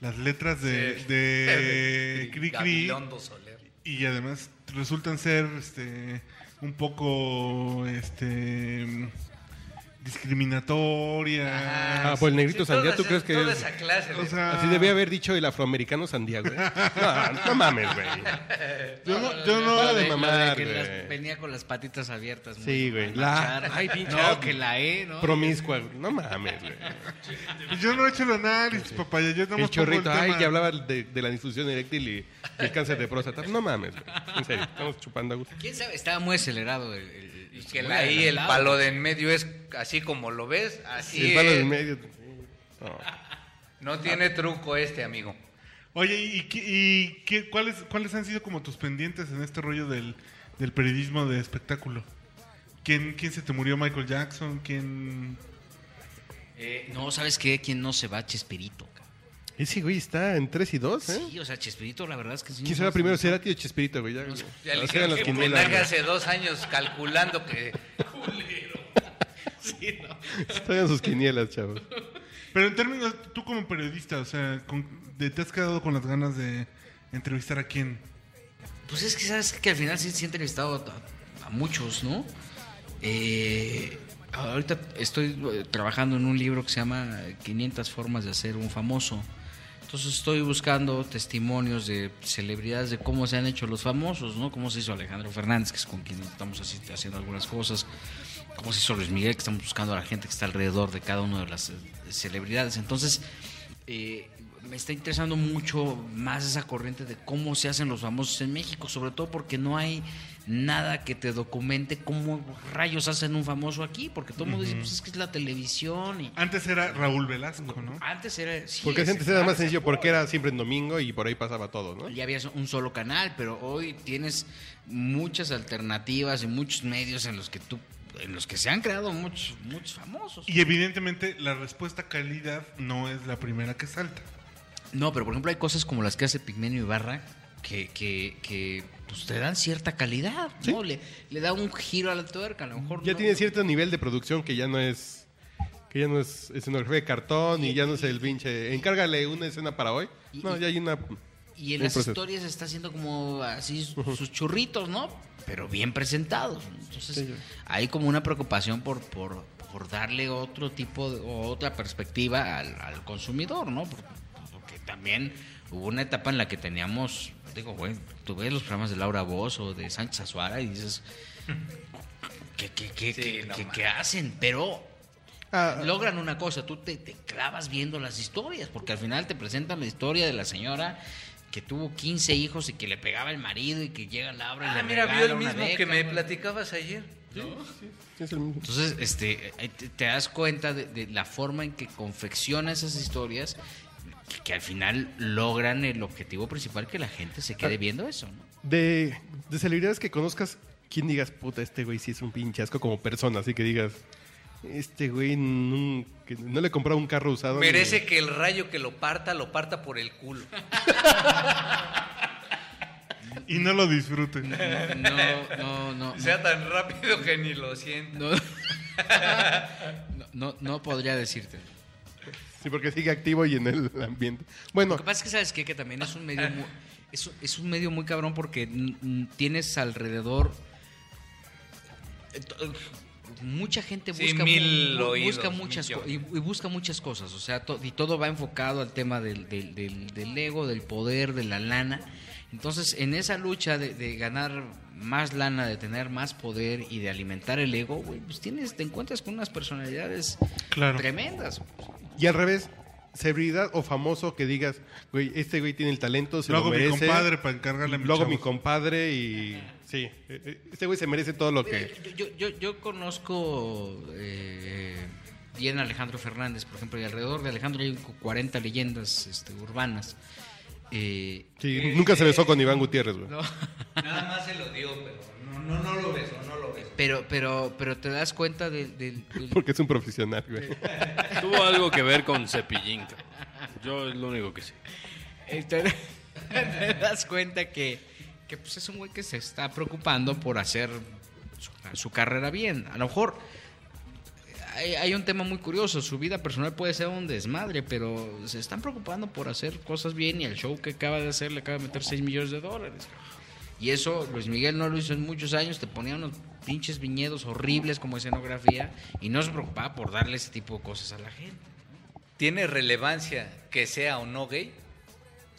las letras de, Sí. de Cri Cri Soler. y además resultan ser este un poco este discriminatorias. Ah, pues el negrito Sí, sandía, ¿tú crees que Toda es? esa clase. O de- sea, Así debía haber dicho el afroamericano sandía, güey. No, no mames, güey. yo no, yo no- Para de Lo mamar, que güey. las- venía con las patitas abiertas. muy Sí, güey. La- ay, pinche No, que la E, ¿no? Promiscua, güey. No mames, güey. yo no he hecho el análisis, papaya. Yo nada El chorrito, el ay, que hablaba de, de la disfunción eréctil y el cáncer de próstata. No mames, güey. En serio, estamos chupando a gusto. ¿Quién sabe? Estaba muy acelerado. El, el- Y que muy la- ahí el palo de en medio es así como lo ves, así el palo es. del medio. No. No tiene truco este, amigo. Oye, ¿y, qué- y qué- cuáles, cuáles han sido como tus pendientes en este rollo del, del periodismo de espectáculo? ¿Quién, ¿Quién se te murió? ¿Michael Jackson? ¿Quién...? Eh, no, ¿sabes qué? ¿Quién no se va? Chespirito. Ese güey está en 3 y 2, ¿eh? Sí, o sea, Chespirito, la verdad es que sí. ¿Quién será primero? ¿Será tío Chespirito, güey? Ya, Ya le dijeron que hace dos años calculando que Traigan sus quinielas, chavos. Pero en términos, tú como periodista, o sea, con- de- ¿te has quedado con las ganas de entrevistar a quién? Pues es que sabes que al final sí, sí he entrevistado a, a muchos, ¿no? Eh, ahorita estoy eh, trabajando en un libro que se llama 500 formas de hacer un famoso. Entonces estoy buscando testimonios de celebridades de cómo se han hecho los famosos, ¿no? Cómo se hizo Alejandro Fernández, que es con quien estamos haciendo algunas cosas. Cómo se hizo Luis Miguel, que estamos buscando a la gente que está alrededor de cada una de las eh, celebridades. Entonces, eh, me está interesando mucho más esa corriente de cómo se hacen los famosos en México, sobre todo porque no hay nada que te documente cómo rayos hacen un famoso aquí, porque todo el mundo dice, pues es que es la televisión y Antes era Raúl Velasco, ¿no? antes era... sí, Porque es- antes era más sencillo, porque era siempre en domingo y por ahí pasaba todo, ¿no? ya había un solo canal, pero hoy tienes muchas alternativas y muchos medios en los que tú en los que se han creado muchos muchos famosos. Y evidentemente la respuesta calidad no es la primera que salta. No, pero por ejemplo hay cosas como las que hace Pigmenio Ibarra que, que, que pues, te dan cierta calidad, ¿no? Le, le da un giro a la tuerca, a lo mejor Ya no- tiene cierto nivel de producción que ya no es que ya no es escenografía de cartón y ya no es el pinche encárgale una escena para hoy. Y- No, ya hay una Y en las proceso. historias está haciendo como así sus- churritos, ¿no? Pero bien presentados. Entonces, Sí, hay como una preocupación por, por, mejor darle otro tipo de, o otra perspectiva al, al consumidor, ¿no? Porque también hubo una etapa en la que teníamos, digo, güey, tú ves los programas de Laura Voz o de Sánchez Azuara y dices, ¿qué, qué, qué, Sí, qué- no qué- mames. qué hacen? Pero Ah, logran una cosa, tú te, te clavas viendo las historias, porque al final te presentan la historia de la señora que tuvo 15 hijos y que le pegaba el marido y que llega Laura y Ah, le mira, vio el mismo beca, que me platicabas ayer. Es el mismo. Entonces, este, te, te das cuenta de, de la forma en que confecciona esas historias que, al final logran el objetivo principal que la gente se quede viendo eso, ¿no? De, de celebridades que conozcas, ¿quién digas, puta, este güey sí es un pinche asco como persona? Así que digas, este güey nun- que no le compró un carro usado. ni- Merece que el rayo que lo parta, lo parta por el culo. y no lo disfruten. No, no, no. Sea tan rápido que ni lo siento. No, no, no, no podría decirte. Sí, porque sigue activo y en el ambiente. Bueno, Lo que pasa es que, ¿sabes qué? Que también es un medio muy, es, un- es un medio muy cabrón porque tienes alrededor... eh, Mucha gente Sí, busca, mil oídos, busca muchas y, busca muchas cosas, o sea, to- y todo va enfocado al tema del, del, del- del ego, del poder, de la lana. Entonces, en esa lucha de, de ganar más lana, de tener más poder y de alimentar el ego, güey, pues tienes, te encuentras con unas personalidades Claro. tremendas. Y al revés, celebridad o famoso que digas, güey, este güey tiene el talento, se Lo lo, hago mi merece. compadre para encargarle a mi Luego mi chavo. compadre y... Sí, eh, eh, este güey se merece todo lo que... Yo, yo, conozco eh, bien a Alejandro Fernández, por ejemplo, y alrededor de Alejandro hay 40 leyendas este, urbanas. Eh, Sí, nunca se besó con Iván Gutiérrez, güey. no, Nada más se lo dio, pero no, no, lo besó, no lo besó. pero, pero, pero te das cuenta del... del- del- Porque es un profesional, güey. Tuvo algo que ver con Cepillín. cabrón. Yo es lo único que sé. eh, te, te das cuenta que, que pues es un güey que se está preocupando por hacer su, su carrera bien. A lo mejor hay, hay un tema muy curioso. Su vida personal puede ser un desmadre, pero se están preocupando por hacer cosas bien y el show que acaba de hacer le acaba de meter 6 millones de dólares. cabrón. Y eso Luis Miguel no lo hizo en muchos años. Te ponía unos pinches viñedos horribles como escenografía y no se preocupaba por darle ese tipo de cosas a la gente. ¿Tiene relevancia que sea o no gay?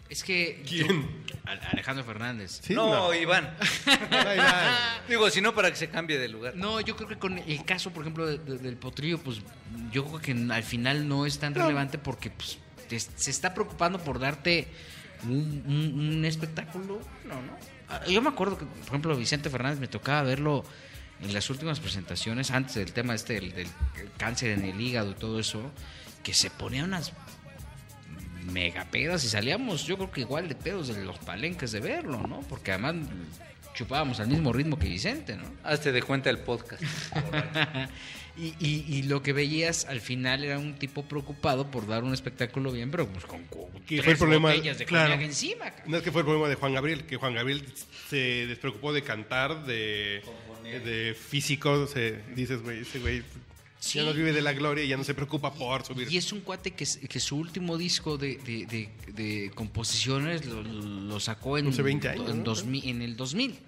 Es que... ¿Quién? Al- Alejandro Fernández. Sí, no, Iván. Ay, ay. Digo, si no, para que se cambie de lugar. No, yo creo que con el caso, por ejemplo, de- de- del potrillo, pues yo creo que al final no es tan relevante porque pues, te- se está preocupando por darte un, un- un espectáculo. No, no. Yo me acuerdo que, por ejemplo, Vicente Fernández me tocaba verlo en las últimas presentaciones, antes del tema este del, del cáncer en el hígado y todo eso, que se ponía unas mega pedas y salíamos, yo creo que igual de pedos de los palenques de verlo, ¿no? Porque además chupábamos al mismo ritmo que Vicente, ¿no? Hazte de cuenta el podcast. Y, y- y lo que veías al final era un tipo preocupado por dar un espectáculo bien, pero pues con, con Que fue tres el problema- botellas de claro. coñac encima. No es que fue el problema de Juan Gabriel, que Juan Gabriel se despreocupó de cantar, de, de físico. Se, dices, güey, ese güey Sí. ya no vive de la gloria y ya no se preocupa por subir. Y es un cuate que, que su último disco de, de- de- de composiciones lo, lo sacó en, Hace 20 años, en, ¿no? 2000, en el 2000.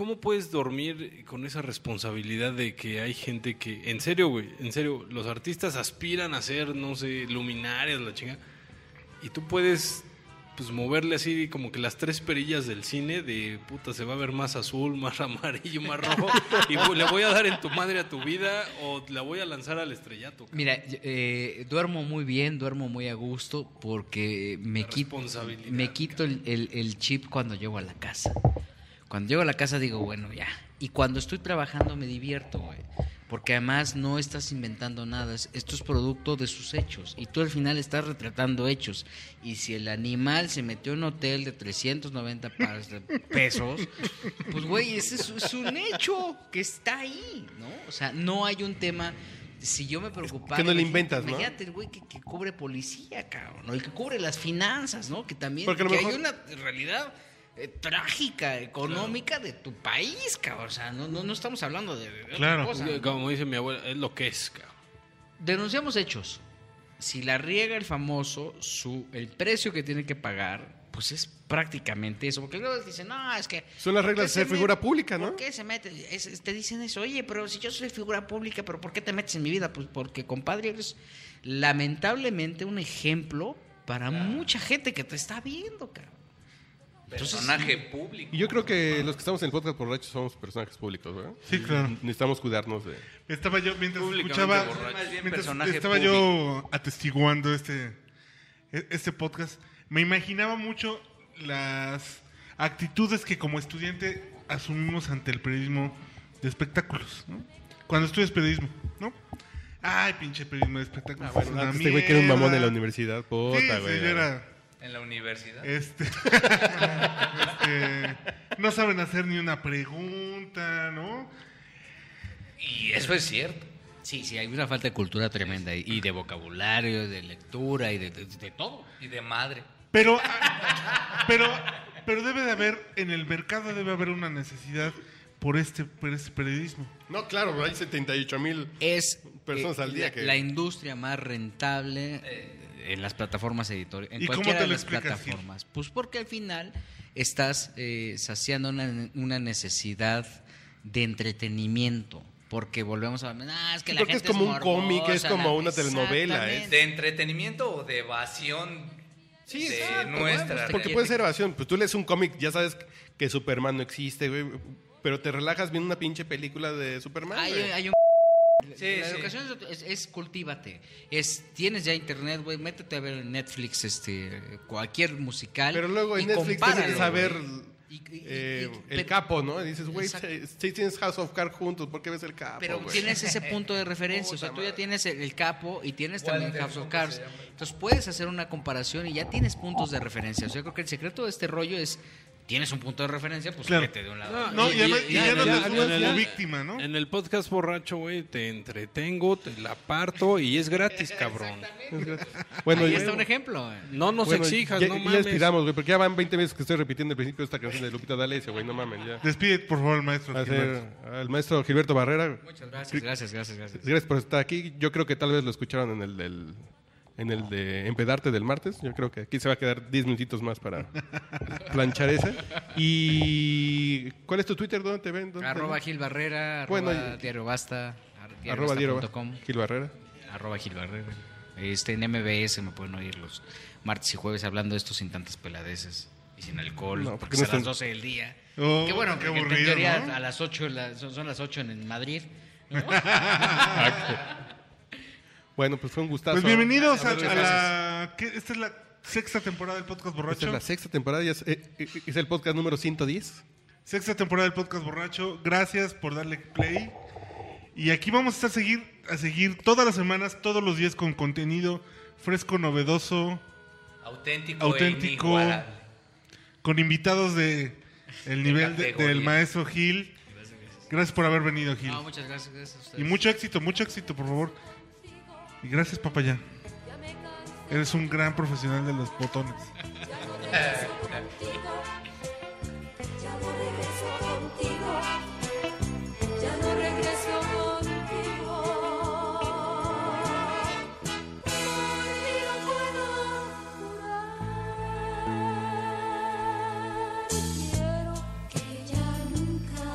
¿Cómo puedes dormir con esa responsabilidad de que hay gente que, en serio, güey, en serio, los artistas aspiran a ser, no sé, luminarias, la chinga, y tú puedes, pues, moverle así como que las tres perillas del cine de, puta, se va a ver más azul, más amarillo, más rojo, y le voy a dar en tu madre a tu vida o la voy a lanzar al estrellato. Mira, eh, duermo muy bien, duermo muy a gusto porque me, quito, responsabilidad, me quito el, el- el chip cuando llego a la casa. Cuando llego a la casa digo, bueno, ya. Y cuando estoy trabajando me divierto, güey. Porque además no estás inventando nada, es- esto es producto de sus hechos. Y tú al final estás retratando hechos. Y si el animal se metió en un hotel de 390 pares de pesos, pues güey, ese es, es un hecho que está ahí, ¿no? O sea, no hay un tema... Si yo me preocupara... que no le inventas, ¿no? Imagínate el güey que, que cubre policía, cabrón, ¿no? Y que cubre las finanzas, ¿no? Que también... Porque que mejor- hay una realidad eh, trágica, económica de tu país, cabrón. O sea, no, no, no estamos hablando de, de otra Claro. cosa. Como dice mi abuela, es lo que es, cabrón. Denunciamos hechos. si la riega el famoso, su, el precio que tiene que pagar, pues es prácticamente eso. Porque luego dicen, no, es que... Son las ¿por reglas de ser se figura met- pública, ¿no? ¿Por qué se mete? Es- es- te dicen eso, oye, pero si yo soy figura pública, ¿pero por qué te metes en mi vida? Pues porque, compadre, eres lamentablemente un ejemplo para mucha gente que te está viendo, cabrón. Entonces, Personaje público. Y yo creo que los que estamos en el podcast borracho somos personajes públicos, ¿verdad? Sí, claro. Necesitamos cuidarnos de... Estaba yo, mientras escuchaba, borracho. Más bien mientras personaje estaba yo atestiguando este, e- este podcast, me imaginaba mucho las actitudes que como estudiante asumimos ante el periodismo de espectáculos, ¿no? Cuando estudias periodismo, ¿no? Ay, pinche periodismo de espectáculos. es una este güey que era un mamón en la universidad, Sí, puta, sí, güey. yo era... En la universidad. Este, este, no saben hacer ni una pregunta, ¿no? Y eso es cierto. sí, sí, hay una falta de cultura tremenda y- de vocabulario, de lectura y de, de- de todo. Y de madre. Pero, pero, pero debe de haber, en el mercado debe haber una necesidad por este, por este periodismo. No, claro, hay 78 mil... es Personas eh, al día la, que- la industria más rentable eh, en las plataformas editoriales, en ¿Y cómo cualquiera te de lo las explicas, Gil? plataformas. Pues porque al final estás eh, saciando una, una necesidad de entretenimiento. Porque volvemos a ah, es que Sí, la porque gente es como un morbosa, cómic, es como una telenovela, Exactamente. ¿De entretenimiento o de evasión Sí, de exacto, nuestra? Porque puede ser evasión. Pues tú lees un cómic, ya sabes que Superman no existe, güey. Pero te relajas viendo una pinche película de Superman. Hay, hay un Sí, la sí. educación es, es- es cultívate. Es, tienes ya internet, güey, métete a ver en Netflix este, cualquier musical. Pero luego en y Netflix tienes que saber. Y- eh, y- el capo, ¿no? Y dices, güey, tienes House of Cards juntos, ¿por qué ves el capo? Pero tienes ese punto de referencia, o sea, tú ya tienes el, el capo y tienes también House of ¿cómo Cards. Entonces puedes hacer una comparación y ya tienes puntos de referencia. O sea, yo creo que el secreto de este rollo es, tienes un punto de referencia, pues Claro. vete de un lado. No, y, y- además- y- y ya, ya- no ya- te ya- como ya- víctima, ¿no? En el podcast borracho, güey, te entretengo, te la parto y es gratis, cabrón. Bueno, Ahí ya- está un ejemplo. güey. No nos bueno, exijas, ya, no ya mames. despidamos, güey, porque ya van 20 veces que estoy repitiendo el principio de esta canción de Lupita D'Alessio, güey, no mames, ya. Despide, por favor, al maestro. Al maestro Gilberto Barrera. Muchas gracias, gracias, gracias, gracias. Gracias por estar aquí. Yo creo que tal vez lo escucharon en el del en el de Empedarte del martes. Yo creo que aquí se va a quedar 10 minutitos más para planchar ese. Y ¿cuál es tu Twitter? ¿Dónde te ven? ¿Dónde te Arroba ven? Gil Barrera, arroba Bueno, Diario Basta, ar- Arroba diariobasta.com, Gil Barrera. arroba Gil Barrera. Este, en MBS me pueden oír los martes y jueves hablando de esto sin tantas peladeces y sin alcohol, No, porque porque es no a las están- 12 del día. Oh, qué bueno, qué porque en aburrido, teoría ¿no? a las 8, la- son, son las 8 en, en Madrid. ¿no? Bueno, pues fue un gustazo. Pues bienvenidos a, la... ¿qué? Esta es la sexta temporada del podcast Esta borracho. es la sexta temporada, es, eh, eh, es el podcast número 110. Sexta temporada del podcast borracho. Gracias por darle play. Y aquí vamos a estar seguir, a seguir todas las semanas, todos los días con contenido fresco, novedoso, Auténtico, Auténtico. e con invitados de el nivel de- del maestro Gil. Gracias por haber venido, Gil. No, muchas gracias, gracias a ustedes. Y mucho éxito, mucho éxito, por favor. Y gracias, papaya. Eres un gran profesional de los botones.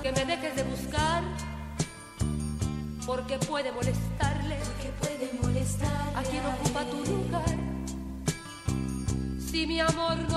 Que me dejes de buscar, porque puede molestarle, mi amor